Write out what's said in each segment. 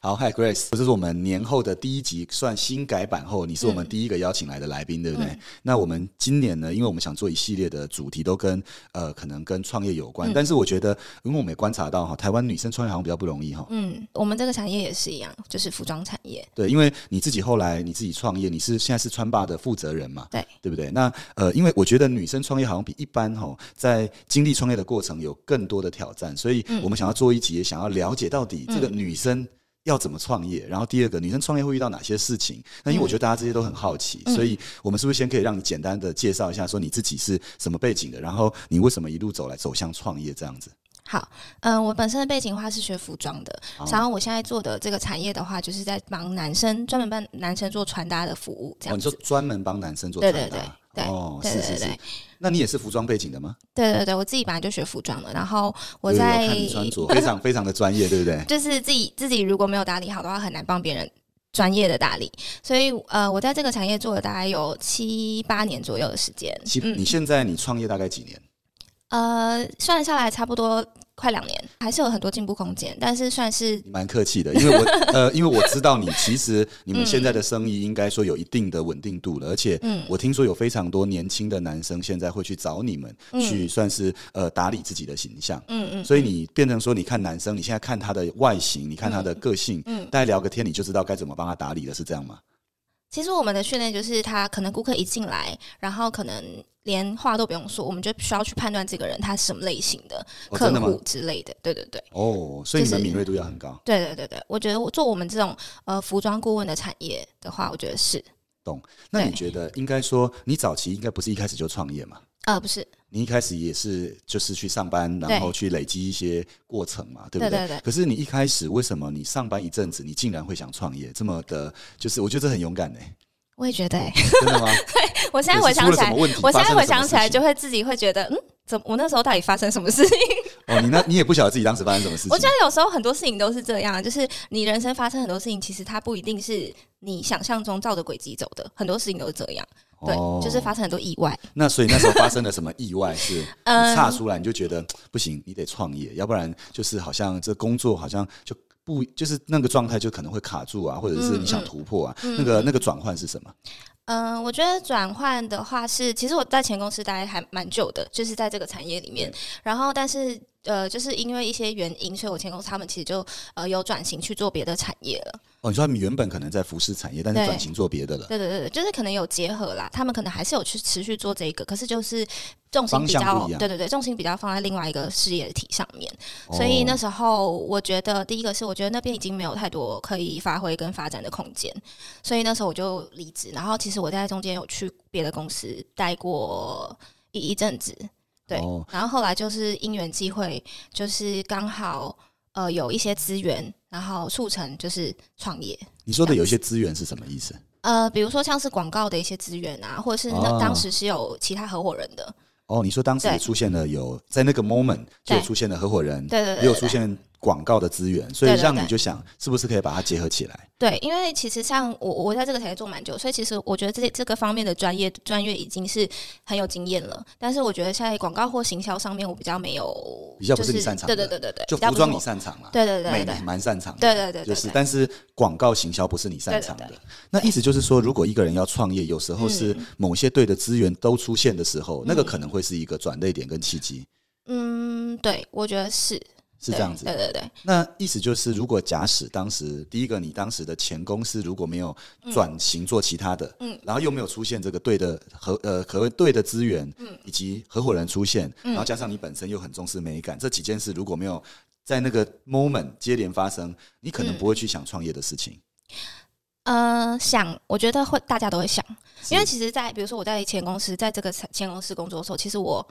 好，Hi Grace，这是我们年后的第一集，算新改版后，你是我们嗯第一个邀请来的来宾，对不对？嗯那我们今年呢，因为我们想做一系列的主题，都跟呃可能跟创业有关，嗯但是我觉得，因为我们也观察到哈，台湾女生创业好像比较不容易哈。嗯，我们这个产业也是一样，就是服装产业。对，因为你自己后来你自己创业，你是现在是川爸的负责人嘛？对，对不对？那呃，因为我觉得女生创业好像比一般哈，在经历创业的过程有更多的挑战，所以嗯我们想要做一集，也想要了解到底这个嗯女生。要怎么创业？然后第二个，女生创业会遇到哪些事情？那因为我觉得大家这些都很好奇，嗯所以我们是不是先可以让你简单的介绍一下，说你自己是什么背景的，然后你为什么一路走来走向创业这样子？好，嗯、我本身的背景的话是学服装的，好然后我现在做的这个产业的话，就是在帮男生专门帮男生做穿搭的服务，这哦，你样子。说专门帮男生做对对穿搭？对对哦，对是是是。那你也是服装背景的吗？对对对，我自己本来就学服装的，然后我在看你穿着非常非常的专业，对不对？就是自己自己如果没有打理好的话，很难帮别人专业的打理。所以呃，我在这个产业做了大概有七八年左右的时间。其你现在你创业大概几年？呃，算下来差不多快两年，还是有很多进步空间，但是算是蛮客气的，因为我 呃，因为我知道你其实 你们现在的生意应该说有一定的稳定度了，而且嗯。我听说有非常多年轻的男生现在会去找你们嗯。去算是呃打理自己的形象。嗯嗯，所以你变成说，你看男生，你现在看他的外形，你看他的个性，嗯。大家聊个天，你就知道该怎么帮他打理了，是这样吗？其实我们的训练就是，他可能顾客一进来，然后可能连话都不用说，我们就需要去判断这个人他是什么类型的客户之类的。对对对，哦，所以你们敏锐度要很高。对对对对，我觉得我做我们这种呃服装顾问的产业的话，我觉得是懂那你觉得应该说，你早期应该不是一开始就创业嘛？呃不是，你一开始也是就是去上班，然后去累积一些过程嘛，对不对对对可是你一开始为什么你上班一阵子，你竟然会想创业？这么的，就是我觉得这很勇敢呢、我也觉得、欸，真的吗？对我现在回想起来？我现在回想起来就会自己会觉得，嗯，怎么我那时候到底发生什么事情？哦，你那你也不晓得自己当时发生什么事情。我觉得有时候很多事情都是这样，就是你人生发生很多事情，其实它不一定是你想象中照着轨迹走的，很多事情都是这样。对，哦就是发生很多意外。那所以那时候发生了什么意外？是你 嗯岔出来，你就觉得 不行，你得创业，要不然就是好像这工作好像就不就是那个状态就可能会卡住啊，或者是你想突破啊。嗯那个那个转换是什么？嗯、我觉得转换的话是，其实我在前公司待还蛮久的，就是在这个产业里面。然后，但是呃，就是因为一些原因，所以我前公司他们其实就呃有转型去做别的产业了。哦，你说他们原本可能在服饰产业，但是转型做别的了。对对对对，就是可能有结合啦，他们可能还是有去持续做这个，可是就是重心比较对对对，重心比较放在另外一个事业体上面。所以哦那时候我觉得，第一个是我觉得那边已经没有太多可以发挥跟发展的空间，所以那时候我就离职。然后其实我在中间有去别的公司待过一一阵子，对。哦然后后来就是因缘际会，就是刚好呃有一些资源，然后促成就是创业。你说的有一些资源是什么意思？呃，比如说像是广告的一些资源啊，或者是那哦当时是有其他合伙人的，哦，你说当时对出现了有在那个 moment 就有出现了合伙人，对对对也有出现广告的资源，所以让你就想是不是可以把它结合起来？对，因为其实像我我在这个产业做蛮久，所以其实我觉得这这个方面的专业专业已经是很有经验了。但是我觉得在广告或行销上面，我比较没有，比较不是你擅长的对对对对对，就服装你擅长嘛，对对对美蛮擅长的，对对对对，就是，但是广告行销不是你擅长的。那意思就是说，如果一个人要创业，有时候是嗯。某些对的资源都出现的时候，那个可能会是一个转捩点跟契机，嗯，对，我觉得是是这样子。对。对对。对，那意思就是，如果假使当时第一个，你当时的前公司如果没有转型做其他的，嗯。然后又没有出现这个对的合呃可谓对的资源，嗯。以及合伙人出现，嗯。然后加上你本身又很重视美感，这几件事如果没有在那个 moment 接连发生，你可能嗯。不会去想创业的事情。呃，想我觉得会大家都会想，因为其实在，比如说我在前公司，在这个前公司工作的时候，其实我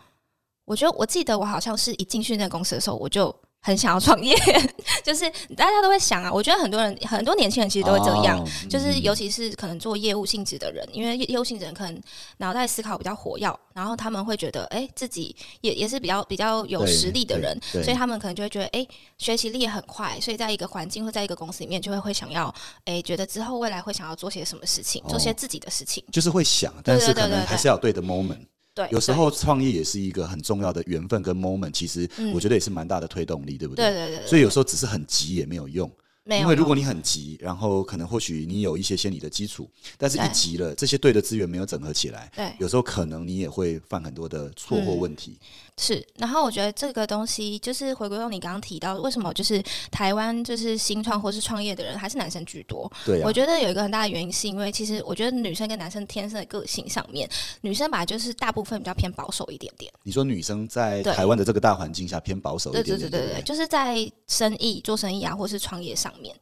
我觉得我记得我好像是一进去那个公司的时候，我就很想要创业，就是大家都会想啊。我觉得很多人很多年轻人其实都会这样，哦就是嗯尤其是可能做业务性质的人，因为业业务性质人可能脑袋思考比较活跃，然后他们会觉得，哎、自己也也是比较比较有实力的人，所以他们可能就会觉得，哎、学习力也很快，所以在一个环境或在一个公司里面，就会会想要，哎、觉得之后未来会想要做些什么事情，做些哦自己的事情。就是会想，但是可能对还是要对的 moment。对，有时候创业也是一个很重要的缘分跟 moment，其实嗯。我觉得也是蛮大的推动力，对不对，对对对对，所以有时候只是很急也没有用，因为如果你很急，然后可能或许你有一些心理的基础，但是一急了，这些对的资源没有整合起来，对。有时候可能你也会犯很多的错或问题。是，然后我觉得这个东西就是回归到你刚刚提到，为什么就是台湾就是新创或是创业的人还是男生居多？对啊我，觉得有一个很大的原因是因为其实我觉得女生跟男生天生的个性上面，女生本来就是大部分比较偏保守一点点。你说女生在台湾的这个大环境下偏保守一对点点，对不对对对对，就是在生意做生意啊，或是创业上面，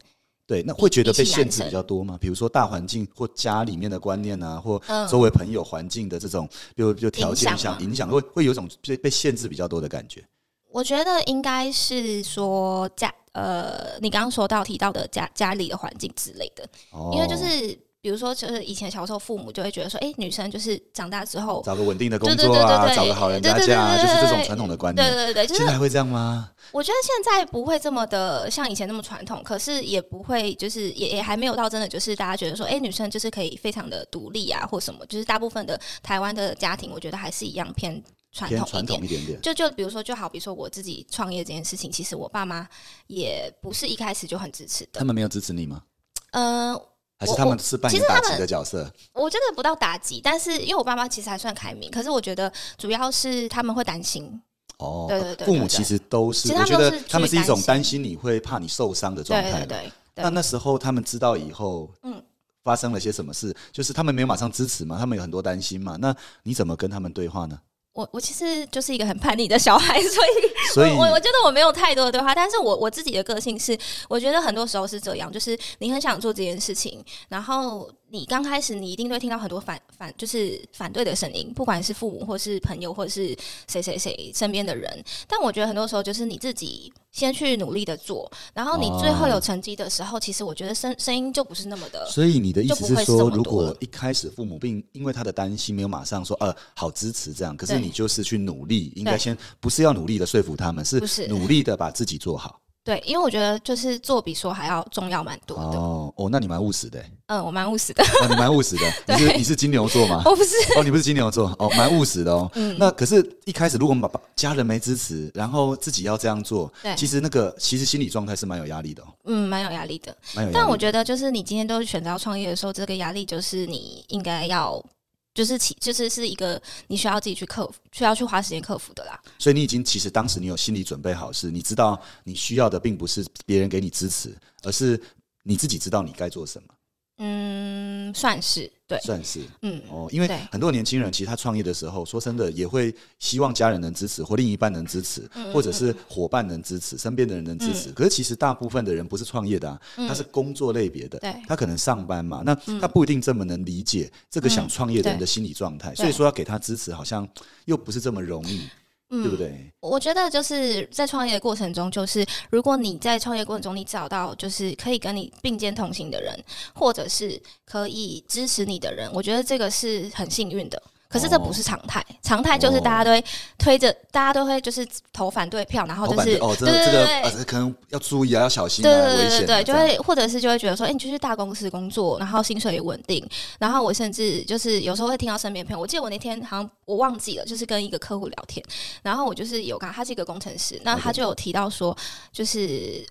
对，那会觉得被限制比较多吗？比如说大环境或家里面的观念啊，或嗯周围朋友环境的这种，就就条件影响吗上影响，会会有一种被被限制比较多的感觉。我觉得应该是说家呃，你刚刚说到提到的家家里的环境之类的，哦，因为就是比如说，就是以前小时候父母就会觉得说，哎、女生就是长大之后，找个稳定的工作啊，找个好人家对对对嫁啊，就是这种传统的观念。对对对，就是现在还会这样吗？我觉得现在不会这么的像以前那么传统，可是也不会就是也也还没有到真的就是大家觉得说，哎、女生就是可以非常的独立啊，或什么，就是大部分的台湾的家庭，我觉得还是一样偏传统一点统一点点。就就比如说，就好比说我自己创业这件事情，其实我爸妈也不是一开始就很支持的。他们没有支持你吗？嗯、还是他们是扮演打击的角色？我觉得不到打击，但是因为我爸妈其实还算开明，可是我觉得主要是他们会担心。哦，对对对父母其实都是，我觉得他们都是一种去担心你会怕你受伤的状态了。对对对那对，那时候他们知道以后，嗯嗯，发生了些什么事，就是他们没有马上支持嘛，他们有很多担心嘛。那你怎么跟他们对话呢？我我其实就是一个很叛逆的小孩，所以 所以我我我觉得我没有太多的对话，但是我我自己的个性是，我觉得很多时候是这样，就是你很想做这件事情，然后你刚开始你一定会听到很多反反就是反对的声音，不管是父母或是朋友或者是谁谁谁身边的人，但我觉得很多时候就是你自己先去努力的做，然后你最后有成绩的时候，其实我觉得声声音就不是那么的。所以你的意思是说，如果一开始父母并因为他的担心没有马上说呃好支持这样，可是你就是去努力，应该先不是要努力的说服他们，是努力的把自己做好。对，因为我觉得就是做比说还要重要蛮多的。哦哦，那你蛮务实的欸，嗯，我蛮务实的，哦，你蛮务实的。你是你是金牛座吗？我不是。哦，你不是金牛座哦，蛮务实的哦。嗯那可是，一开始如果我们把把家人没支持，然后自己要这样做，对其实那个其实心理状态是蛮有压力的哦，嗯，蛮有压力的。蛮有。但我觉得，就是你今天都选择要创业的时候，这个压力就是你应该要，就是其就是是一个你需要自己去克服，需要去花时间克服的啦。所以你已经其实当时你有心理准备好，是你知道你需要的并不是别人给你支持，而是你自己知道你该做什么，嗯，算是对，算是。嗯，哦，因为很多年轻人其实他创业的时候，说真的也会希望家人能支持，或另一半能支持，嗯或者是伙伴能支持，身边的人能支持。可是其实大部分的人不是创业的啊，他是工作类别的，他可能上班嘛，那他不一定这么能理解这个想创业的人的心理状态，对。所以说要给他支持，好像又不是这么容易，嗯对不对？我觉得就是在创业的过程中，就是如果你在创业过程中，你找到就是可以跟你并肩同行的人，或者是可以支持你的人，我觉得这个是很幸运的。可是这不是常态，常态就是大家都会推着，大家都会就是投反对票，然后就是哦，这对个这个可能要注意啊，要小心对对对对对，就会或者是就会觉得说，哎、你就去大公司工作，然后薪水也稳定，然后我甚至就是有时候会听到身边朋友，我记得我那天好像我忘记了，就是跟一个客户聊天，然后我就是有跟他，是一个工程师，那他就有提到说，就是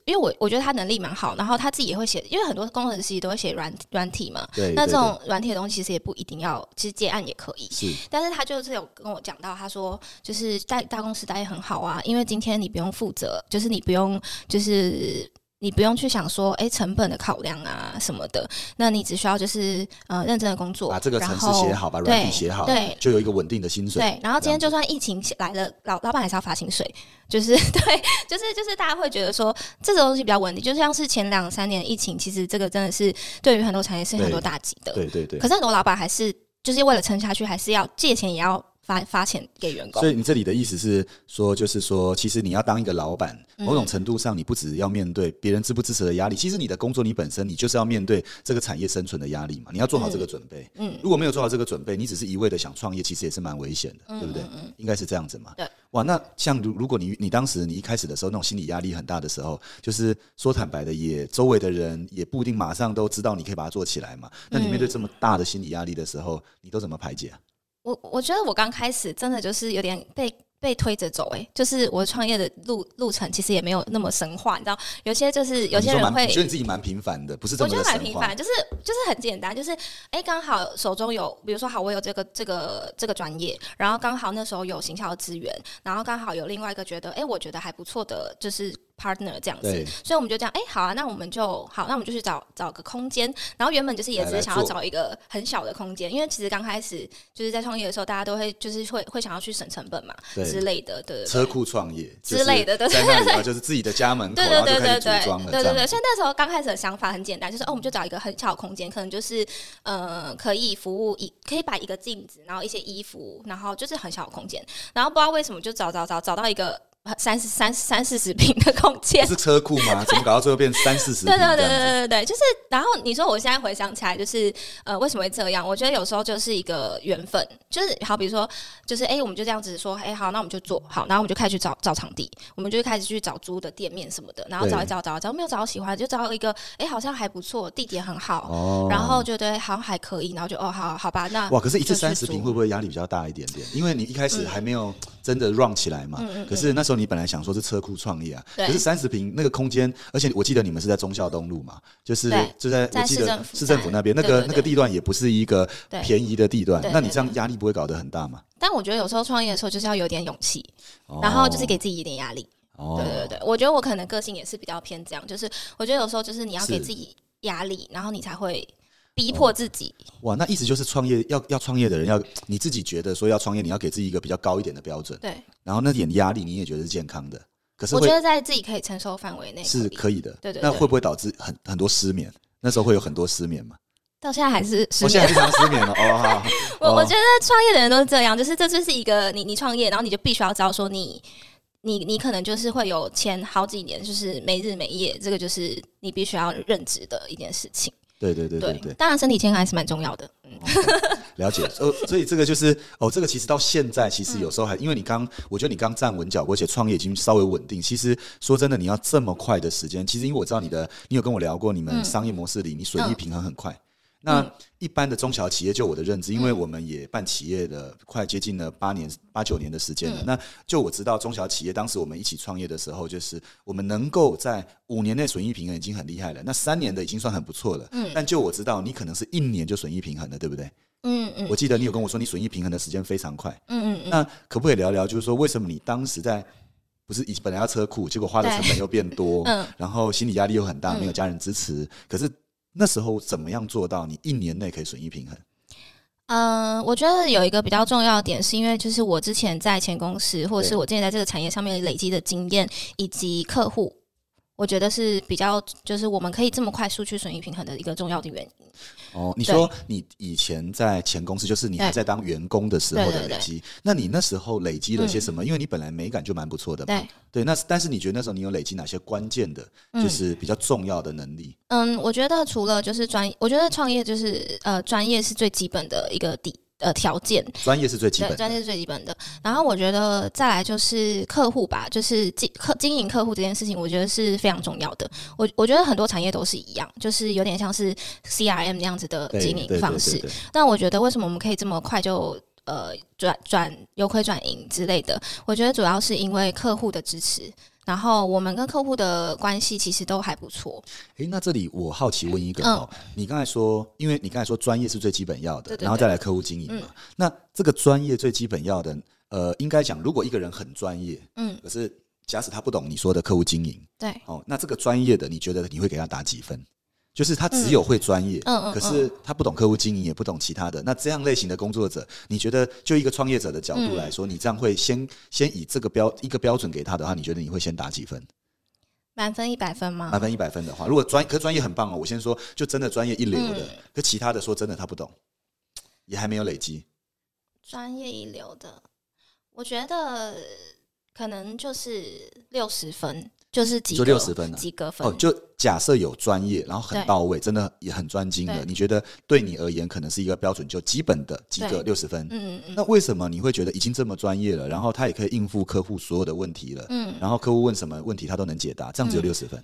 因为我我觉得他能力蛮好，然后他自己也会写，因为很多工程师都会写软软体嘛，那这种软体的东西其实也不一定要，其实接案也可以，是但是他就是有跟我讲到，他说就是在大公司待也很好啊，因为今天你不用负责，就是你不用就是。你不用去想说，哎、成本的考量啊什么的，那你只需要就是呃认真的工作，把这个城市写好，把软体写好，对就有一个稳定的薪水。对，然后今天就算疫情来了，老老板还是要发薪水，就是 对，就是就是大家会觉得说这个东西比较稳定，就像是前两三年疫情，其实这个真的是对于很多产业是很多打击的，对对对可。是很多老板还是就是为了撑下去，还是要借钱也要发发钱给员工所。以你这里的意思是说，就是说，其实你要当一个老板，嗯某种程度上，你不只要面对别人支不支持的压力，其实你的工作你本身，你就是要面对这个产业生存的压力嘛。你要做好这个准备。嗯如果没有做好这个准备，你只是一味的想创业，其实也是蛮危险的，嗯对不对？应该是这样子嘛。对。哇，那像如如果你你当时你一开始的时候那种心理压力很大的时候，就是说坦白的也，周围的人也不一定马上都知道你可以把它做起来嘛。那你面对这么大的心理压力的时候，你都怎么排解啊？我我觉得我刚开始真的就是有点被被推着走、欸，就是我创业的路路程其实也没有那么神话，你知道，有些就是有些人会你觉得你自己蛮平凡的，不是这我觉得蛮平凡，就是就是很简单，就是哎，刚好手中有，比如说好，我有这个这个这个专业，然后刚好那时候有行销资源，然后刚好有另外一个觉得，哎，我觉得还不错的，就是 partner 这样子，所以我们就这样，哎，好啊，那我们就好，那我们就去找找个空间，然后原本就是也只是想要找一个很小的空间，因为其实刚开始就是在创业的时候，大家都会就是会会想要去省成本嘛之类的，对对对。车库创业之类的对。就是在那里啊就是自己的家门口，对 然对对对对。对对对，所以那时候刚开始的想法很简单，就是哦，我们就找一个很小的空间，可能就是呃，可以服务一可以摆一个镜子，然后一些衣服，然后就是很小的空间，然后不知道为什么就找找找找到一个三十三三四十平的空间。是车库吗？怎么搞到最后变三四十平对对对对？对对对，就是，然后你说我现在回想起来，就是呃，为什么会这样？我觉得有时候就是一个缘分，就是好，比如说，就是哎、我们就这样子说，哎、好，那我们就做好，然后我们就开始去找找场地，我们就开始去找租的店面什么的，然后找一找找一找，没有找到喜欢，就找到一个，哎、好像还不错，地点很好，哦然后觉得好像还可以，然后就哦，好好吧，那哇，可是一次三十平会不会压力比较大一点点？因为你一开始还没有真的 run 起来嘛。嗯嗯可是那时候你本来想说是车库创业啊，对可是三十平那个空间，而且我记得你们是在忠孝东路嘛，就是就在在我记得市政府那边，那个那个地段也不是一个便宜的地段对，那你这样压力不会搞得很大吗？但我觉得有时候创业的时候就是要有点勇气，哦然后就是给自己一点压力。哦对对对，我觉得我可能个性也是比较偏这样，就是我觉得有时候就是你要给自己压力，然后你才会逼迫自己。哇，那意思就是创业要要创业的人要你自己觉得说要创业，你要给自己一个比较高一点的标准，对，然后那点压力你也觉得是健康的，可是我觉得在自己可以承受范围内是可以的。对对对那会不会导致很很多失眠？那时候会有很多失眠嘛？到现在还是失我现在眠。非常失眠了哦 我我觉得创业的人都是这样，就是这就是一个你你创业，然后你就必须要知道说你。你你可能就是会有前好几年就是没日没夜，这个就是你必须要认知的一件事情。对对对对对，当然身体健康还是蛮重要的。嗯，了解。呃，所以这个就是哦，这个其实到现在，其实有时候还因为你刚，我觉得你刚站稳脚步，而且创业已经稍微稳定。其实说真的，你要这么快的时间，其实因为我知道你的，你有跟我聊过，你们嗯商业模式里，你损益平衡很快。那一般的中小企业，就我的认知，因为我们也办企业的快接近了八年、八九年的时间了。那就我知道，中小企业当时我们一起创业的时候，就是我们能够在五年内损益平衡已经很厉害了，那三年的已经算很不错了。嗯但就我知道，你可能是一年就损益平衡了，对不对？嗯嗯我记得你有跟我说，你损益平衡的时间非常快。嗯嗯嗯，那可不可以聊聊，就是说为什么你当时在不是以本来要车库，结果花的成本又变多，嗯然后心理压力又很大，嗯没有家人支持，可是那时候怎么样做到你一年内可以损益平衡？嗯，我觉得有一个比较重要的点，是因为就是我之前在前公司，或者是我之前在这个产业上面累积的经验以及客户，我觉得是比较就是我们可以这么快速去损益平衡的一个重要的原因。哦，你说你以前在前公司，就是你还在当员工的时候对对对的累积，那你那时候累积了些什么？因为你本来美感就蛮不错的嘛，对，对。那但是你觉得那时候你有累积哪些关键的，嗯就是比较重要的能力？嗯，我觉得除了就是专，我觉得创业就是呃专业是最基本的一个底呃条件，专业是最基，本的，专业是最基本的。然后我觉得再来就是客户吧，就是经客经营客户这件事情，我觉得是非常重要的。我我觉得很多产业都是一样，就是有点像是 CRM 那样子的经营方式。那我觉得为什么我们可以这么快就呃转转由亏转盈之类的？我觉得主要是因为客户的支持。然后我们跟客户的关系其实都还不错，诶，那这里我好奇问一个嗯。哦，你刚才说，因为你刚才说专业是最基本要的，对对对。然后再来客户经营嘛。那这个专业最基本要的，呃，应该讲，如果一个人很专业，嗯，可是假使他不懂你说的客户经营，对，哦，那这个专业的，你觉得你会给他打几分？就是他只有会专业，嗯嗯嗯可是他不懂客户经营，也不懂其他的。那这样类型的工作者，你觉得就一个创业者的角度来说，你这样会先先以这个标一个标准给他的话，你觉得你会先打几分？满分一百分吗？满分一百分的话，如果专可专业很棒哦，我先说，就真的专业一流的，嗯可其他的说真的他不懂，也还没有累积。专业一流的，我觉得可能就是六十分，就是及就格60分啊及格分。哦，就假设有专业，然后很到位，真的也很专精的，你觉得对你而言可能是一个标准，就基本的及格六十分。嗯嗯嗯。那为什么你会觉得已经这么专业了，然后他也可以应付客户所有的问题了，嗯，然后客户问什么问题他都能解答，这样只有嗯。六十分？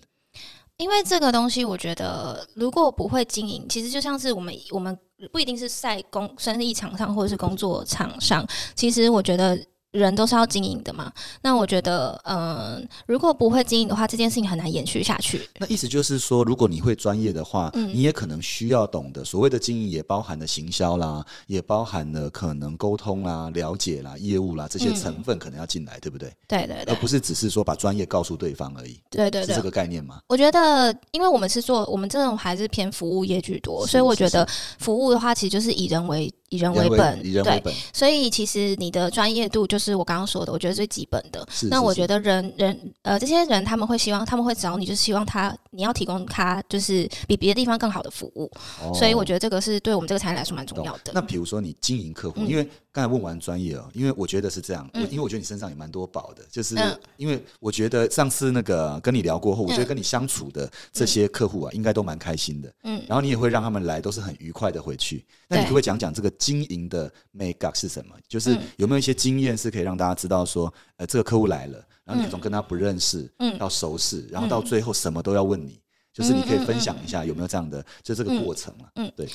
因为这个东西，我觉得如果不会经营，其实就像是我们我们不一定是在工生意场上或者是工作场上，其实我觉得人都是要经营的嘛。那我觉得，嗯，如果不会经营的话，这件事情很难延续下去。那意思就是说，如果你会专业的话，嗯你也可能需要懂得所谓的经营，也包含了行销啦，也包含了可能沟通啦、了解啦、业务啦这些成分可能要进来，对不对？对对对而不是只是说把专业告诉对方而已，对对对是这。个概念吗？我觉得，因为我们是做我们这种还是偏服务业居多，是所以我觉得服务的话，其实就是以人为以人为人本，对。以人为本，所以其实你的专业度就是我刚刚说的，我觉得最基本的。那我觉得人人呃这些人他们会希望他们会找你，就是希望他你要提供他就是比别的地方更好的服务。哦所以我觉得这个是对我们这个产业来说蛮重要的。那比如说你经营客户，嗯因为刚才问完专业哦，因为我觉得是这样，因为我觉得你身上也蛮多宝的，就是嗯因为我觉得上次那个跟你聊过后，我觉得跟你相处的这些客户啊，应该都蛮开心的，嗯然后你也会让他们来都是很愉快的回去。那你对可不可以讲讲这个经营的 make up 是什么？就是嗯有没有一些经验是可以让大家知道说，呃，这个客户来了，然后你从跟他不认识嗯到熟识，然后到最后什么都要问你。就是你可以分享一下有没有这样的，就这个过程啊？嗯对，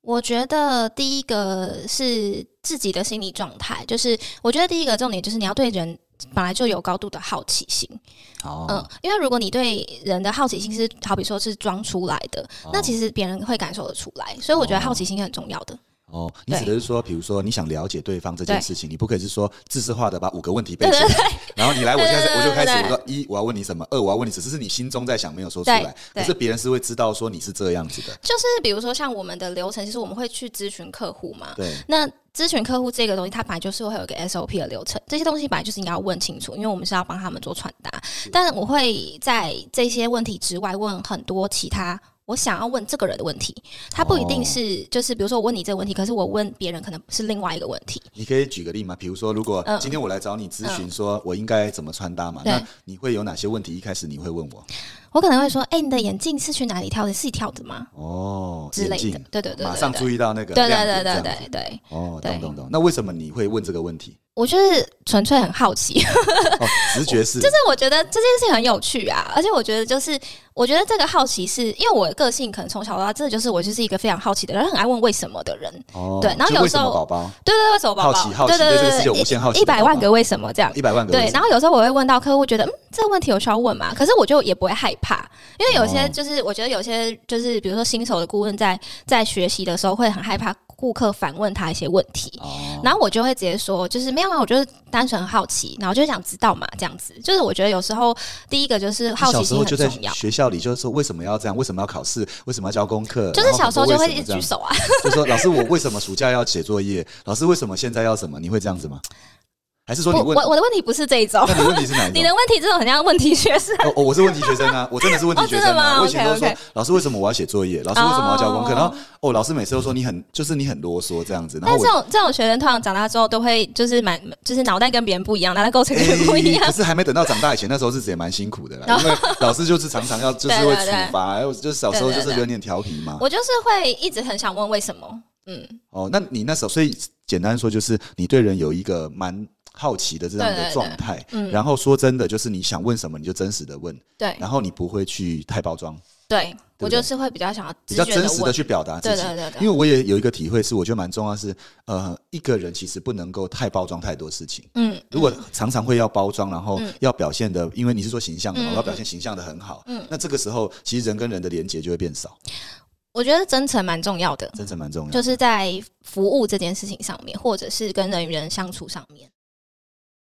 我觉得第一个是自己的心理状态，就是我觉得第一个重点就是你要对人本来就有高度的好奇心。哦，嗯，因为如果你对人的好奇心是好比说是装出来的，哦那其实别人会感受得出来，所以我觉得好奇心很重要的。哦，你指的是说，比如说你想了解对方这件事情，你不可以是说自私化的把五个问题背对起对来，然后你来，我现在我就开始，我说一我要问你什么，二我要问你，只是你心中在想没有说出来，可是别人是会知道说你是这样子的，就是比如说像我们的流程，其实我们会去咨询客户嘛。对，那咨询客户这个东西，它本来就是会有一个 SOP 的流程，这些东西本来就是你要问清楚，因为我们是要帮他们做传达。但我会在这些问题之外问很多其他。我想要问这个人的问题，他不一定是、就是比如说我问你这个问题，可是我问别人可能是另外一个问题。你可以举个例吗？比如说，如果嗯今天我来找你咨询，说我应该怎么穿搭嘛，对那你会有哪些问题？一开始你会问我我可能会说：“哎、你的眼镜是去哪里挑的？是自己挑的吗哦，之类的对对对对马上注意到那个对对对对对对，哦，懂懂懂。那为什么你会问这个问题？我就是纯粹很好奇，哦，直觉是，就是我觉得这件事情很有趣啊，而且我觉得就是，我觉得这个好奇是因为我的个性可能从小到大，真的就是我就是一个非常好奇的人，很爱问为什么的人。哦，对然后有时候宝宝对对对，为什么宝宝？好奇好奇对对对对这个无限好奇一百万个为什么这样。一百万个对然后有时候我会问到客户，觉得嗯，这个问题有需要问吗？可是我就也不会害怕，因为有些哦就是我觉得有些就是比如说新手的顾问在在学习的时候会很害怕顾客反问他一些问题，哦，然后我就会直接说，就是没有啊，我就是单纯好奇，然后就想知道嘛，这样子。就是我觉得有时候第一个就是好奇心时候就在很重要，学校里，就是说为什么要这样？为什么要考试？为什么要交功课？就是小时候就会一一直举，手啊。就说老师，我为什么暑假要写作业？老师为什么现在要什么？你会这样子吗？还是说我你问？我我的问题不是这一种，那你问题是哪一种？你的问题这种很像问题学生。哦，哦我是问题学生啊，我真的是问题学生啊。我以前都说老师为什么我要写作业？老师为什么要交功课？哦然后哦，老师每次都说你很就是你很啰嗦这样子。然后我但这种这种学生通常长大之后都会就是蛮就是脑袋跟别人不一样，脑袋构成跟别人不一样可。是还没等到长大以前，那时候日子也蛮辛苦的啦，因为老师就是常常要 就是会处罚，还有就是小时候就是有点调皮嘛。我就是会一直很想问为什么。嗯，哦，那你那时候，所以简单说就是你对人有一个蛮好奇的这样的状态，嗯然后说真的，就是你想问什么你就真实的问，对然后你不会去太包装，对，我就是会比较想要比较。真实的去表达自己。对对对对，因为我也有一个体会是，我觉得蛮重要是，呃，一个人其实不能够太包装太多事情。嗯，如果常常会要包装，然后嗯要表现的，因为你是说形象的嘛，嗯我要表现形象的很好，嗯那这个时候其实人跟人的连接就会变少，我觉得真诚蛮重要的。真诚蛮重要。就是在服务这件事情上面，或者是跟人与人相处上面。